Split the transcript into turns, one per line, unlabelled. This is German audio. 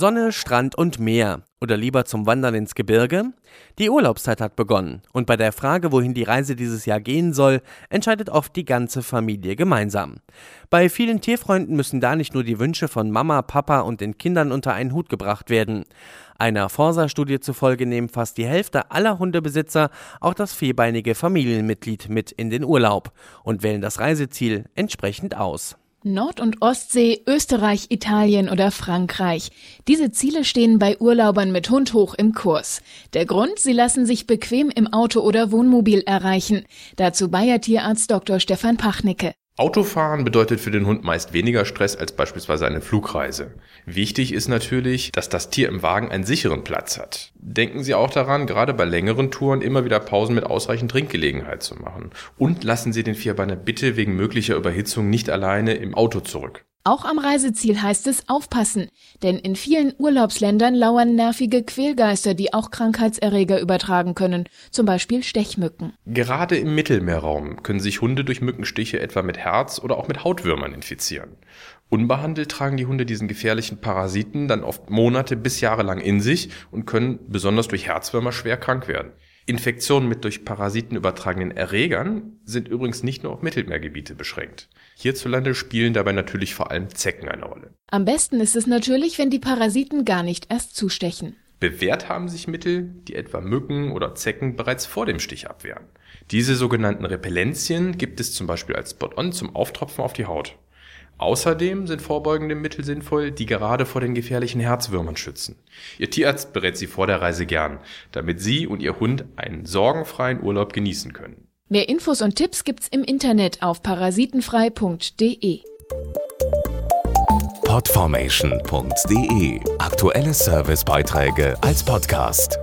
Sonne, Strand und Meer oder lieber zum Wandern ins Gebirge? Die Urlaubszeit hat begonnen und bei der Frage, wohin die Reise dieses Jahr gehen soll, entscheidet oft die ganze Familie gemeinsam. Bei vielen Tierfreunden müssen da nicht nur die Wünsche von Mama, Papa und den Kindern unter einen Hut gebracht werden. Einer Forsa-Studie zufolge nehmen fast die Hälfte aller Hundebesitzer auch das vierbeinige Familienmitglied mit in den Urlaub und wählen das Reiseziel entsprechend aus.
Nord- und Ostsee, Österreich, Italien oder Frankreich. Diese Ziele stehen bei Urlaubern mit Hund hoch im Kurs. Der Grund, sie lassen sich bequem im Auto oder Wohnmobil erreichen. Dazu Bayer Tierarzt Dr. Stefan Pachnicke.
Autofahren bedeutet für den Hund meist weniger Stress als beispielsweise eine Flugreise. Wichtig ist natürlich, dass das Tier im Wagen einen sicheren Platz hat. Denken Sie auch daran, gerade bei längeren Touren immer wieder Pausen mit ausreichend Trinkgelegenheit zu machen. Und lassen Sie den Vierbeiner bitte wegen möglicher Überhitzung nicht alleine im Auto zurück.
Auch am Reiseziel heißt es aufpassen, denn in vielen Urlaubsländern lauern nervige Quälgeister, die auch Krankheitserreger übertragen können, zum Beispiel Stechmücken.
Gerade im Mittelmeerraum können sich Hunde durch Mückenstiche etwa mit Herz oder auch mit Hautwürmern infizieren. Unbehandelt tragen die Hunde diesen gefährlichen Parasiten dann oft Monate bis Jahre lang in sich und können besonders durch Herzwürmer schwer krank werden. Infektionen mit durch Parasiten übertragenen Erregern sind übrigens nicht nur auf Mittelmeergebiete beschränkt. Hierzulande spielen dabei natürlich vor allem Zecken eine Rolle.
Am besten ist es natürlich, wenn die Parasiten gar nicht erst zustechen.
Bewährt haben sich Mittel, die etwa Mücken oder Zecken bereits vor dem Stich abwehren. Diese sogenannten Repellenzien gibt es zum Beispiel als Spot-on zum Auftropfen auf die Haut. Außerdem sind vorbeugende Mittel sinnvoll, die gerade vor den gefährlichen Herzwürmern schützen. Ihr Tierarzt berät Sie vor der Reise gern, damit Sie und Ihr Hund einen sorgenfreien Urlaub genießen können.
Mehr Infos und Tipps gibt's im Internet auf parasitenfrei.de.
Podformation.de Aktuelle Servicebeiträge als Podcast.